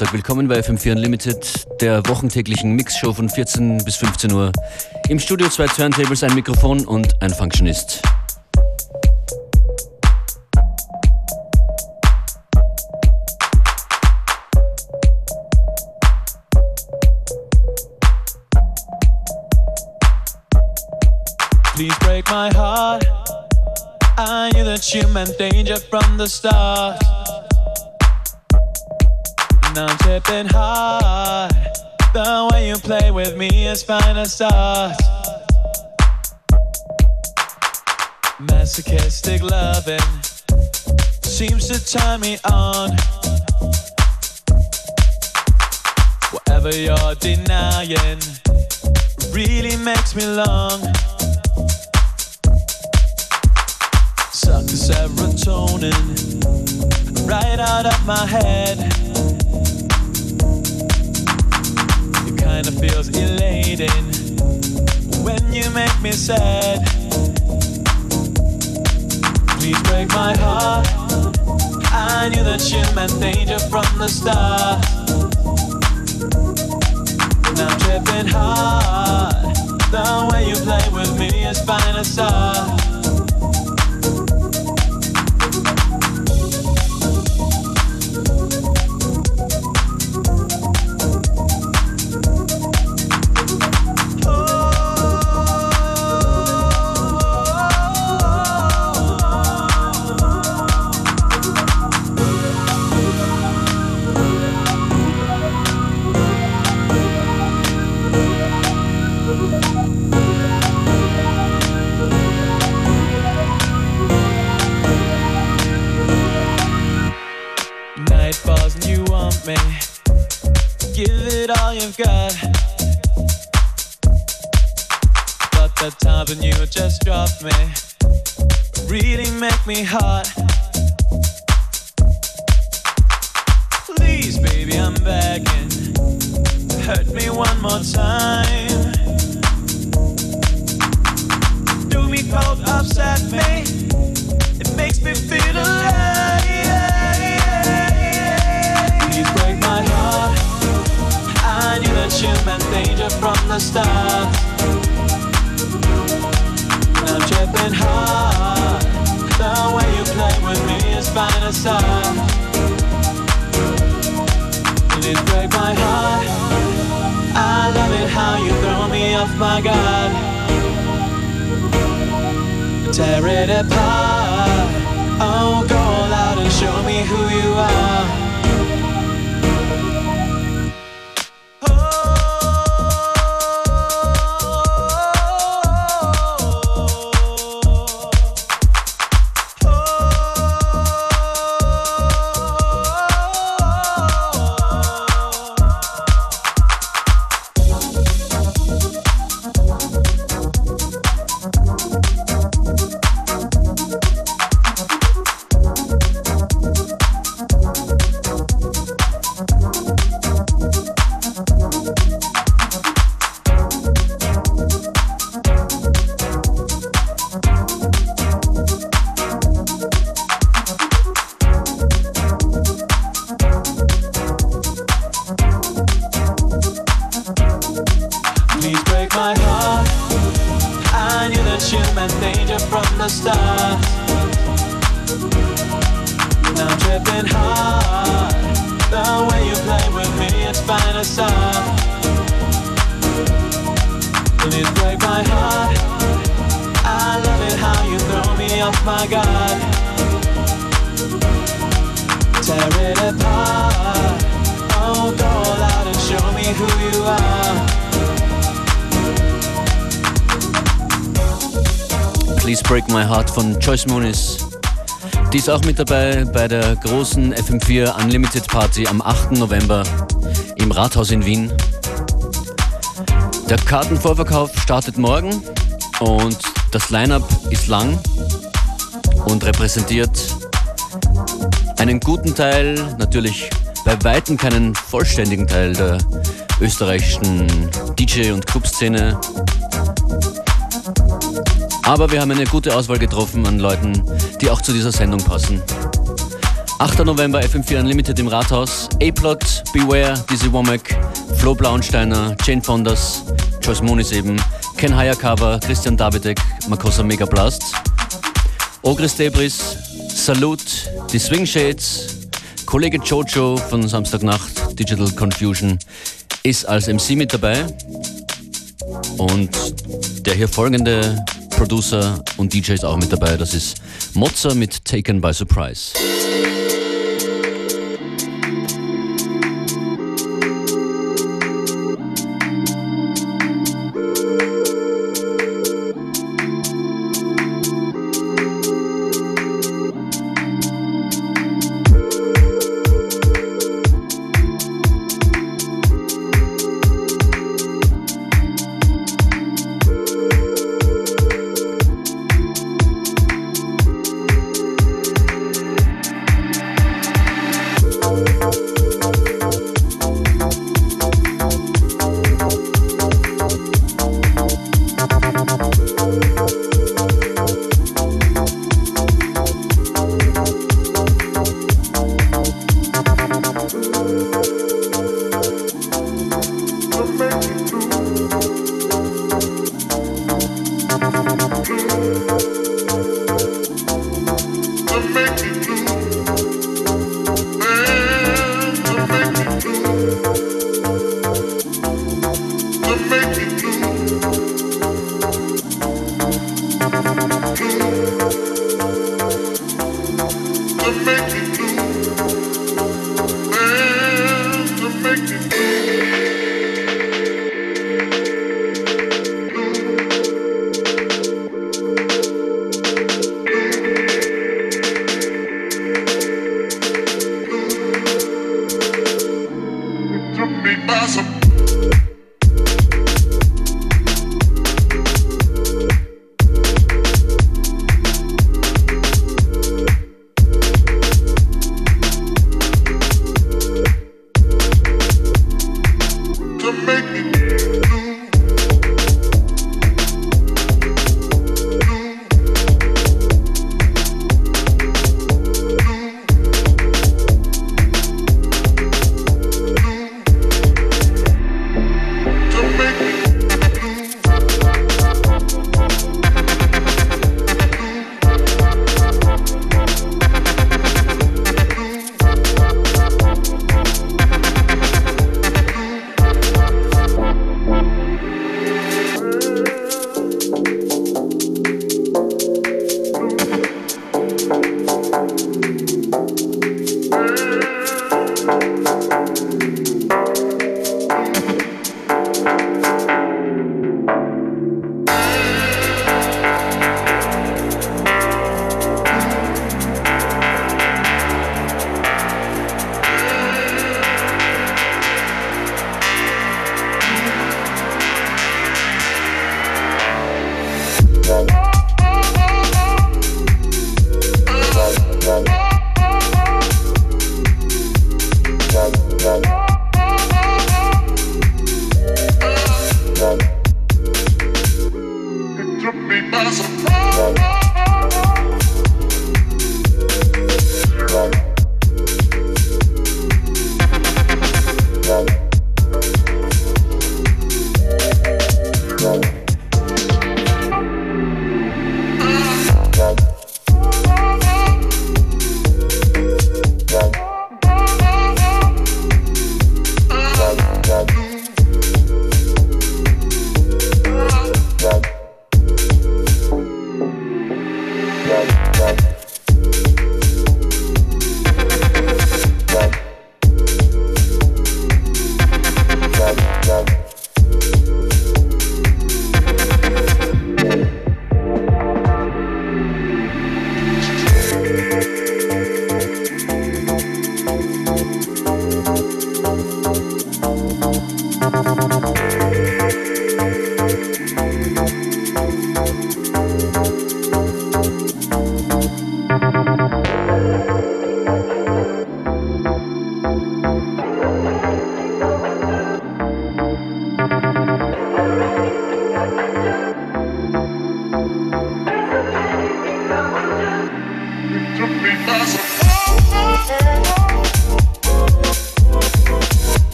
Nachmittag, willkommen bei FM4 Unlimited, der wochentäglichen Mixshow von 14 bis 15 Uhr. Im Studio zwei Turntables, ein Mikrofon und ein Functionist. Please break my heart. I knew that you meant danger from the start. Now I'm tripping hard. The way you play with me is fine as start. Masochistic loving seems to turn me on. Whatever you're denying really makes me long. Suck the serotonin right out of my head. Kinda feels elating when you make me sad. Please break my heart. I knew that you meant danger from the start. Now I'm tripping hard. The way you play with me is fine as. Joyce Moonis. Die ist auch mit dabei bei der großen FM4 Unlimited Party am 8. November im Rathaus in Wien. Der Kartenvorverkauf startet morgen und das Line-up ist lang und repräsentiert einen guten Teil, natürlich bei weitem keinen vollständigen Teil der österreichischen DJ- und Clubszene aber wir haben eine gute Auswahl getroffen an Leuten, die auch zu dieser Sendung passen. 8. November FM4 Unlimited im Rathaus. A-Plot, Beware, Dizzy Womack, Flo Blauensteiner, Jane Fonders, Joyce Moonis eben, Ken Hayakawa, Christian Davidek, Makosa Megablast, Ogris Debris, Salute, die Swing Shades, Kollege Jojo von Samstagnacht, Digital Confusion, ist als MC mit dabei. Und der hier folgende Producer und DJ ist auch mit dabei. Das ist Mozza mit Taken by Surprise.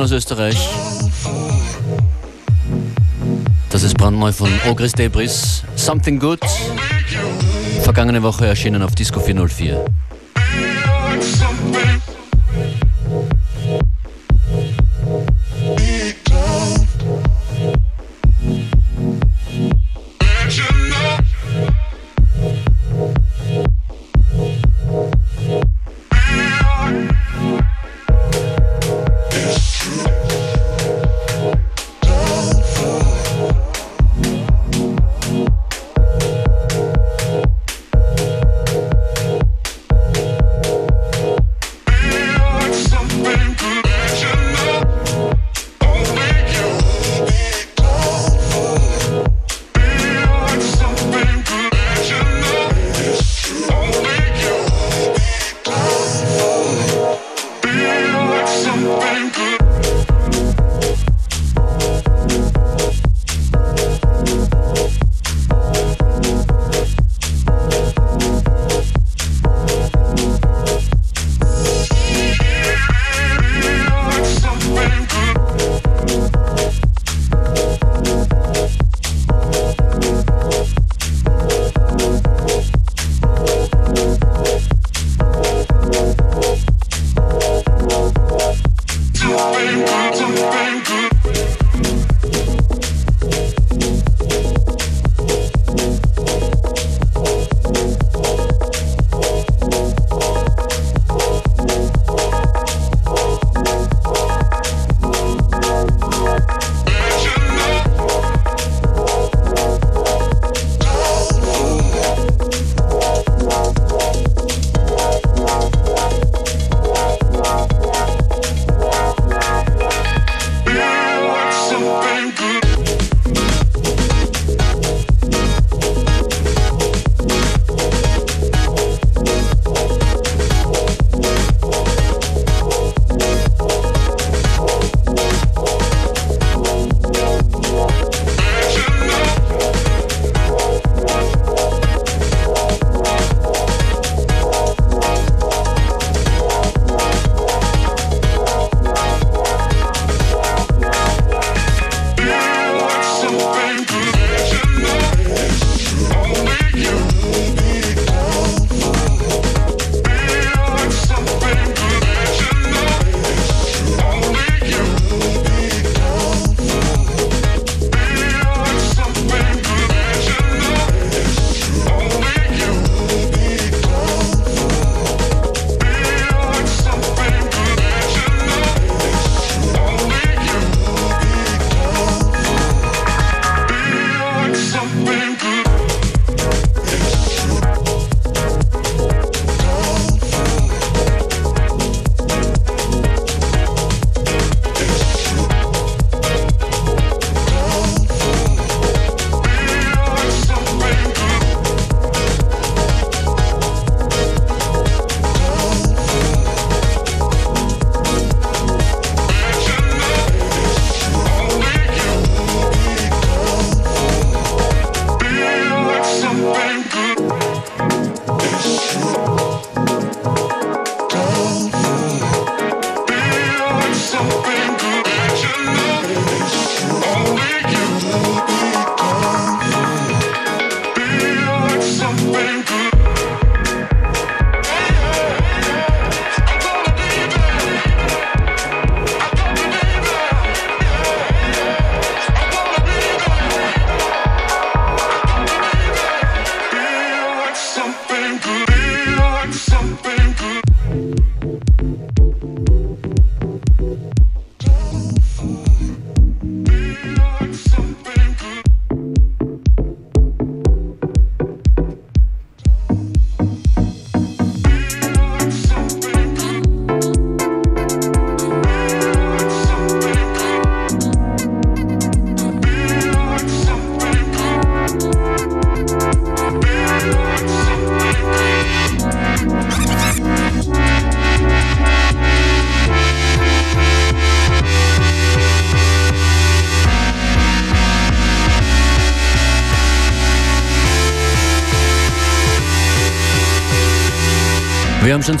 Tune aus Österreich. Das ist brandneu von Ogris Debris. Something Good. Vergangene Woche erschienen auf Disco 404.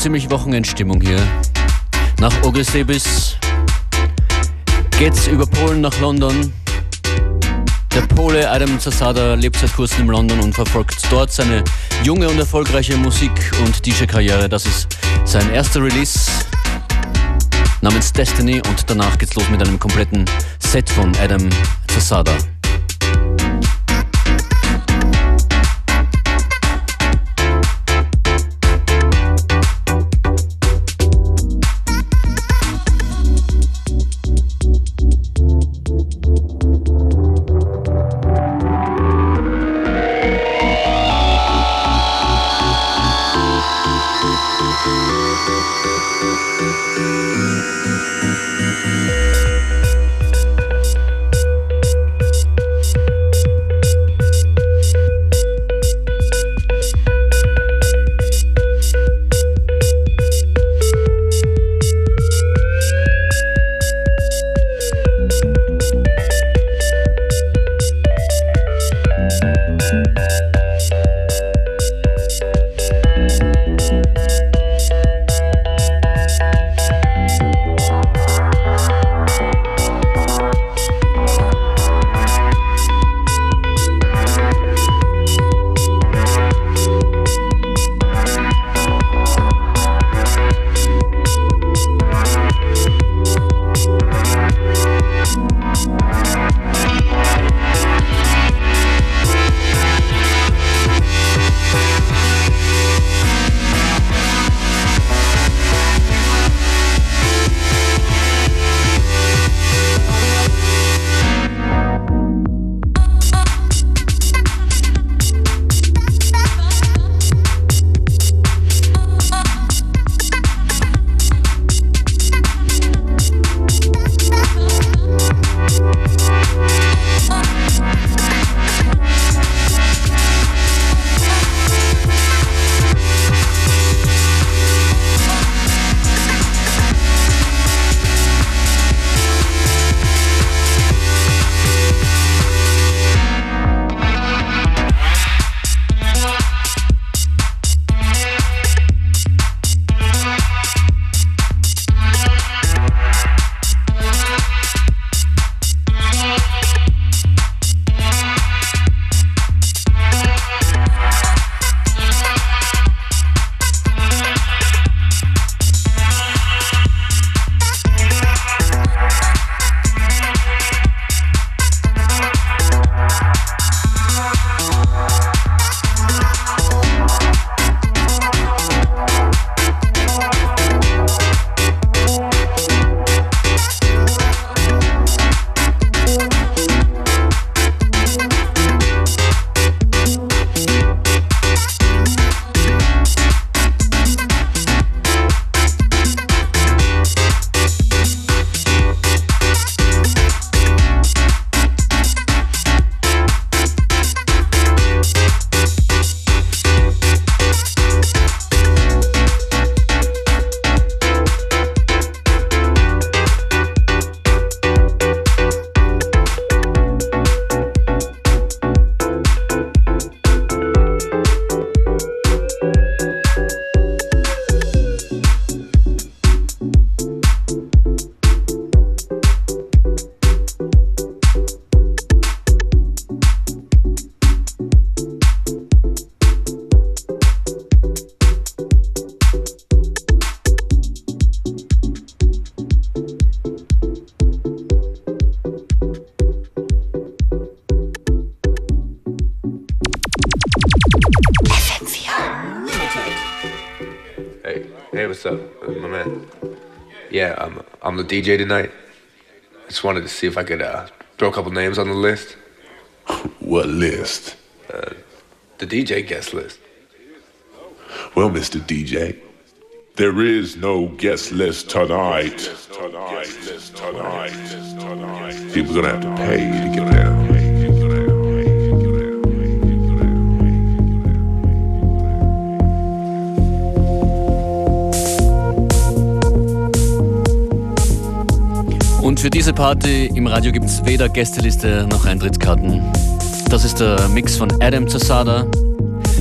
ziemlich Wochenendstimmung hier. Nach Ogilsebis geht's über Polen nach London. Der Pole Adam Zasada lebt seit kurzem in London und verfolgt dort seine junge und erfolgreiche Musik- und DJ-Karriere. Das ist sein erster Release namens Destiny und danach geht's los mit einem kompletten Set von Adam Zasada. The DJ tonight. I just wanted to see if I could uh, throw a couple names on the list. What list? Uh, the DJ guest list. Well, Mr. DJ, there is no guest list tonight. People are gonna have to pay to get für diese Party im Radio gibt es weder Gästeliste noch Eintrittskarten. Das ist der Mix von Adam Zasada.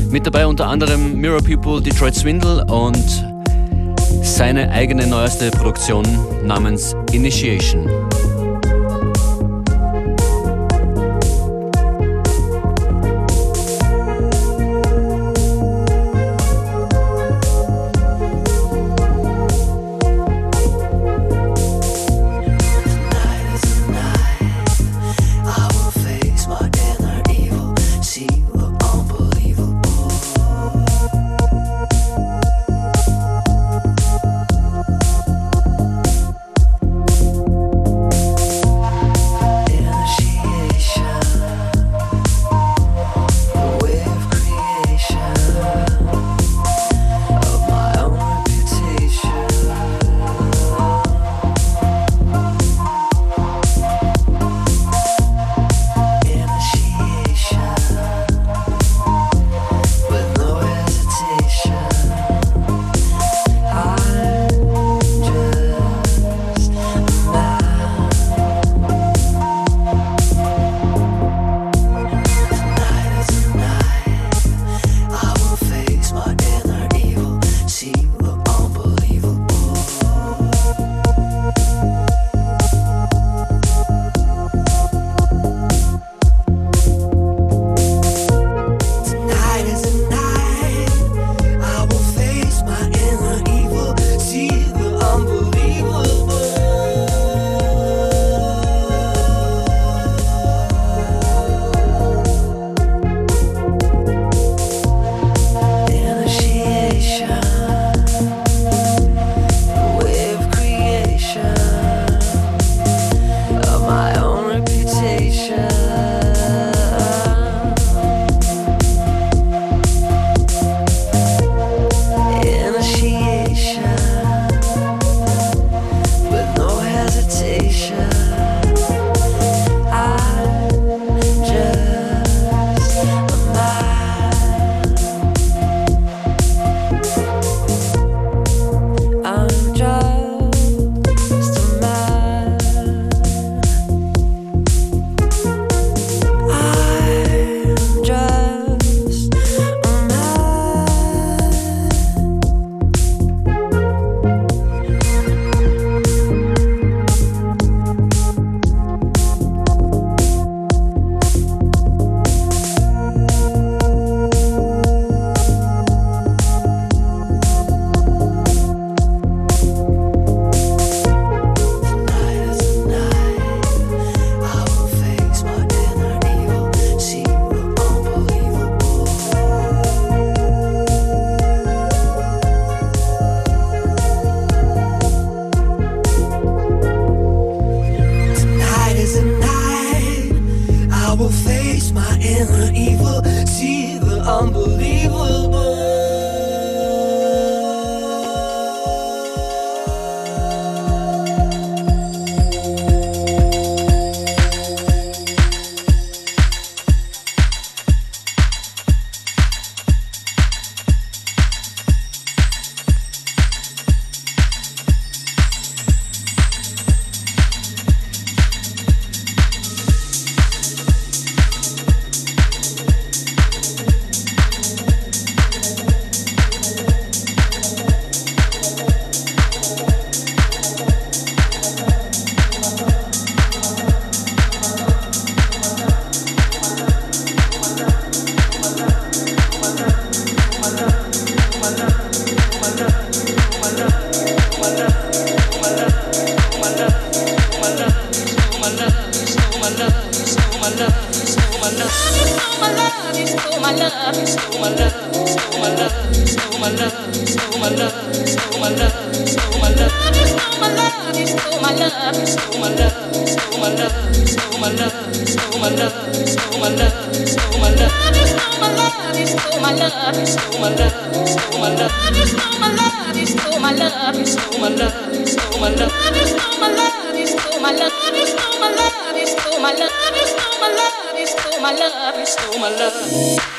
Mit dabei unter anderem Mirror People, Detroit Swindle und seine eigene neueste Produktion namens Initiation. my love, you stole my love.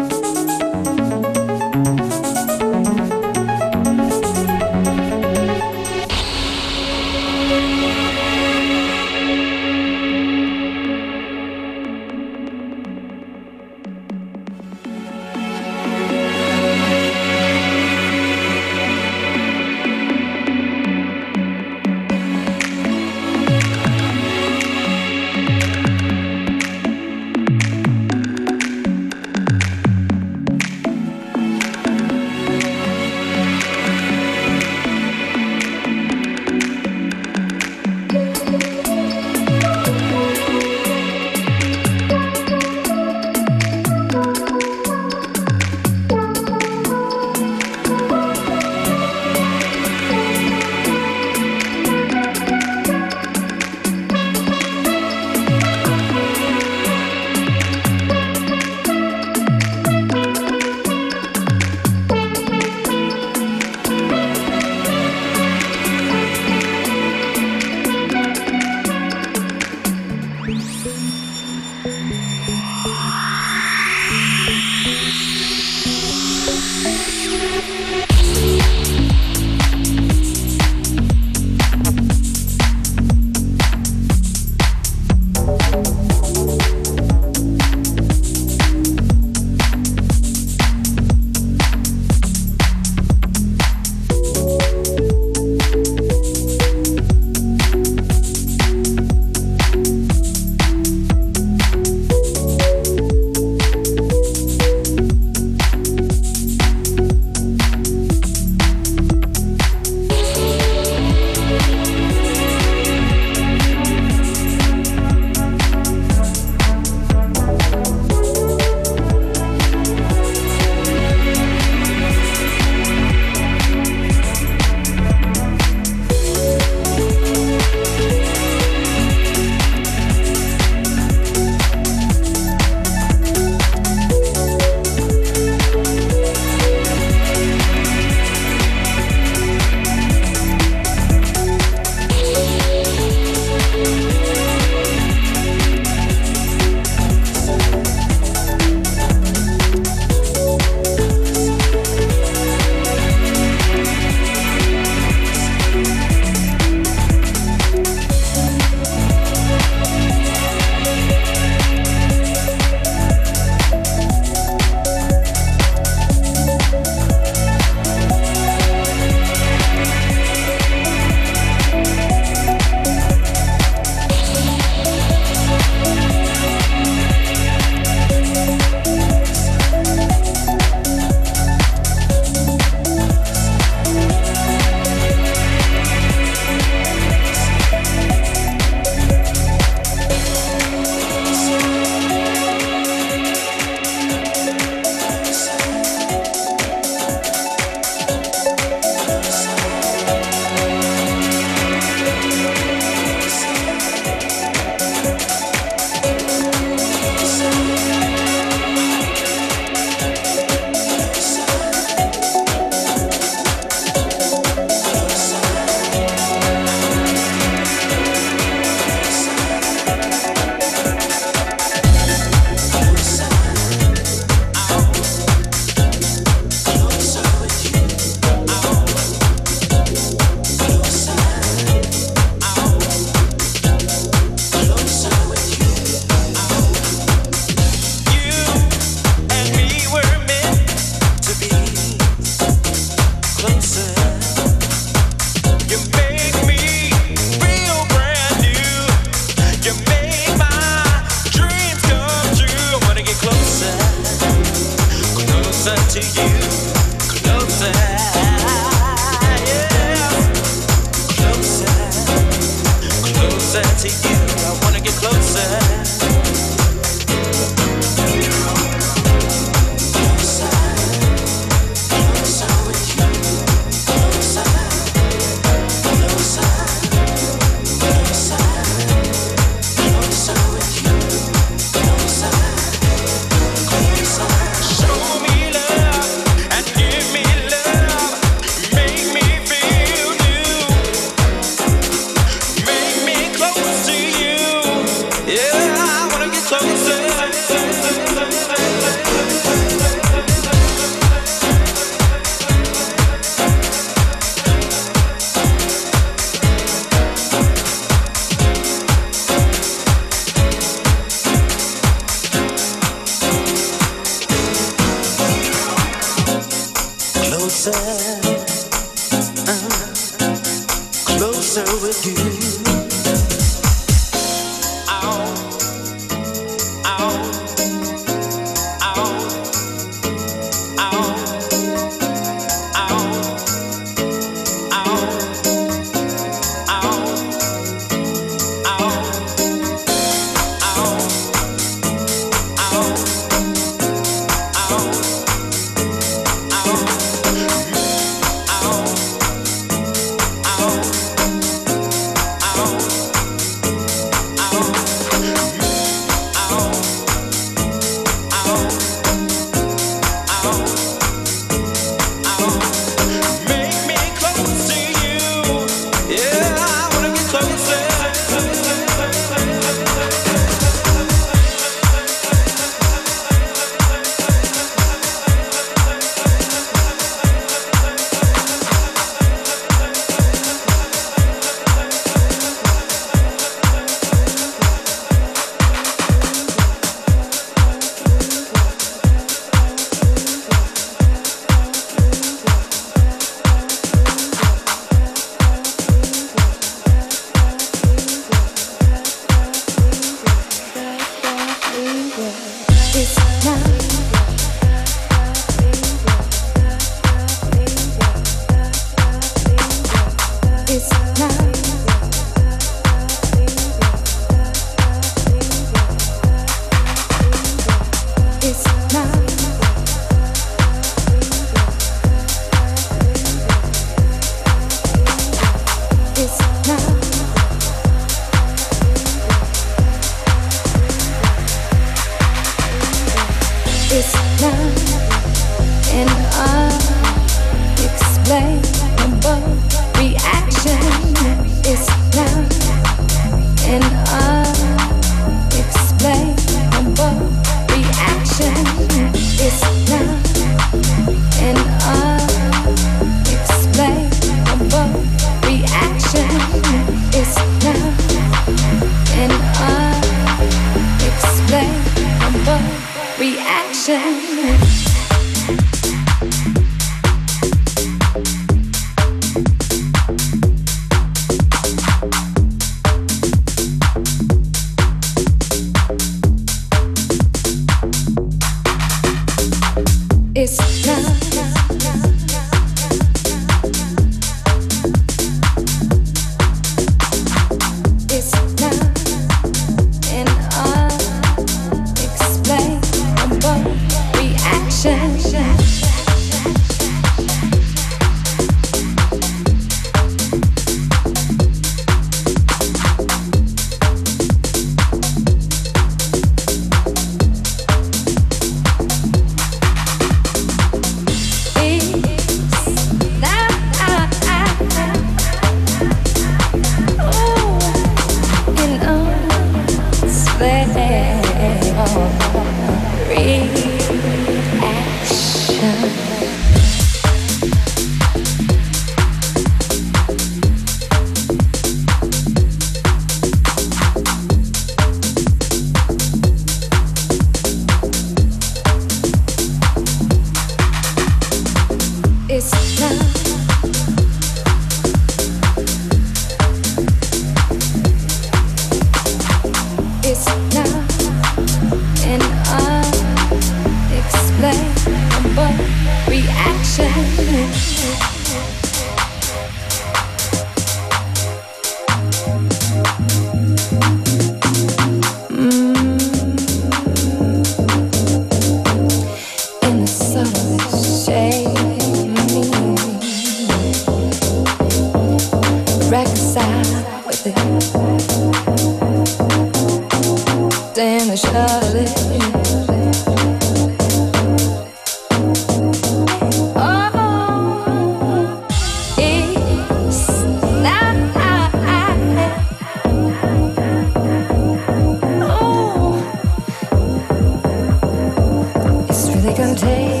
they can take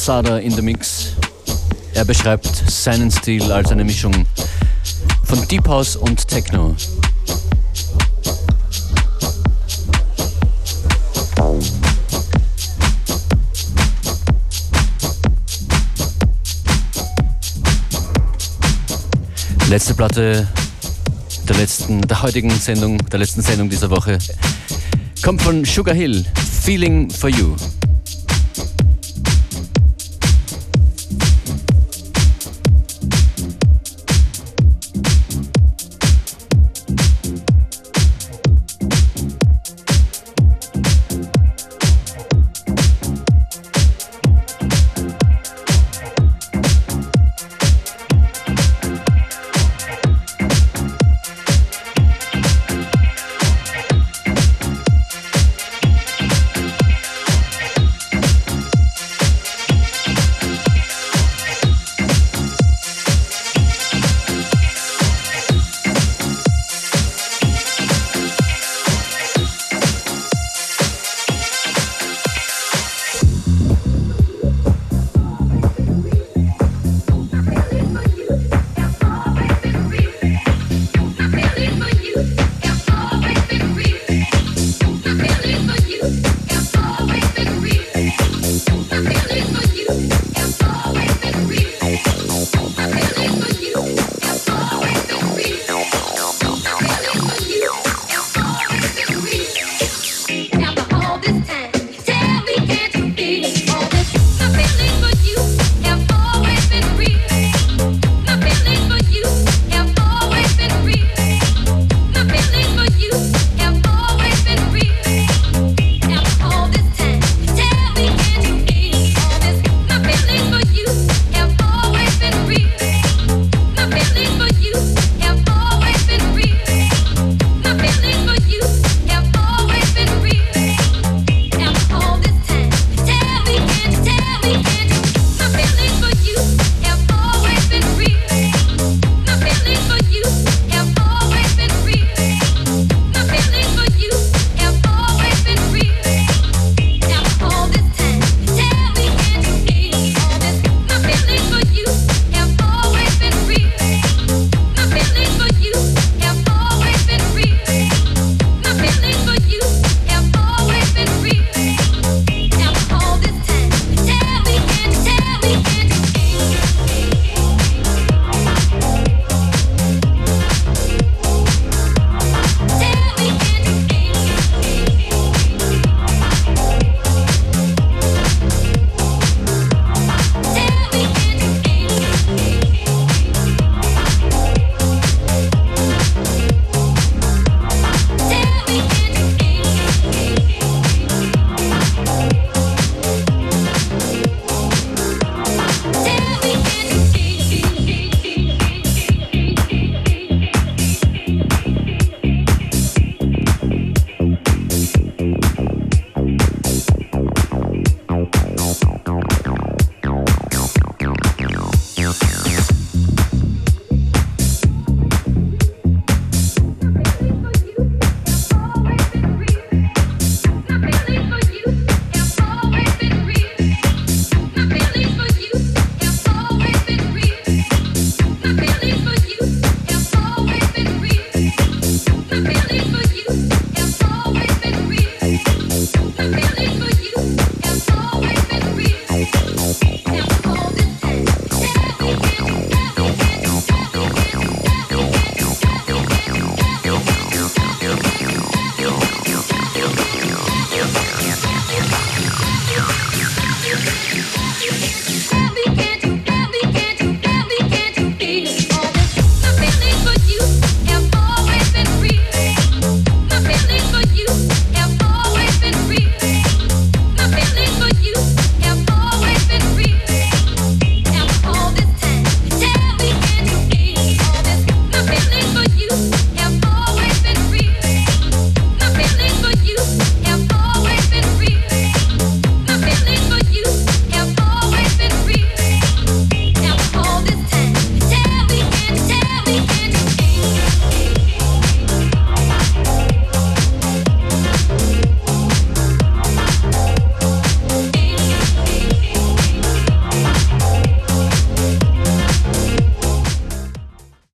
Adam Zasada in the Mix. Er beschreibt seinen Stil als eine Mischung von Deep House und Techno. Letzte Platte der letzten, der heutigen Sendung, der letzten Sendung dieser Woche kommt von Sugar Hill, Feeling for You.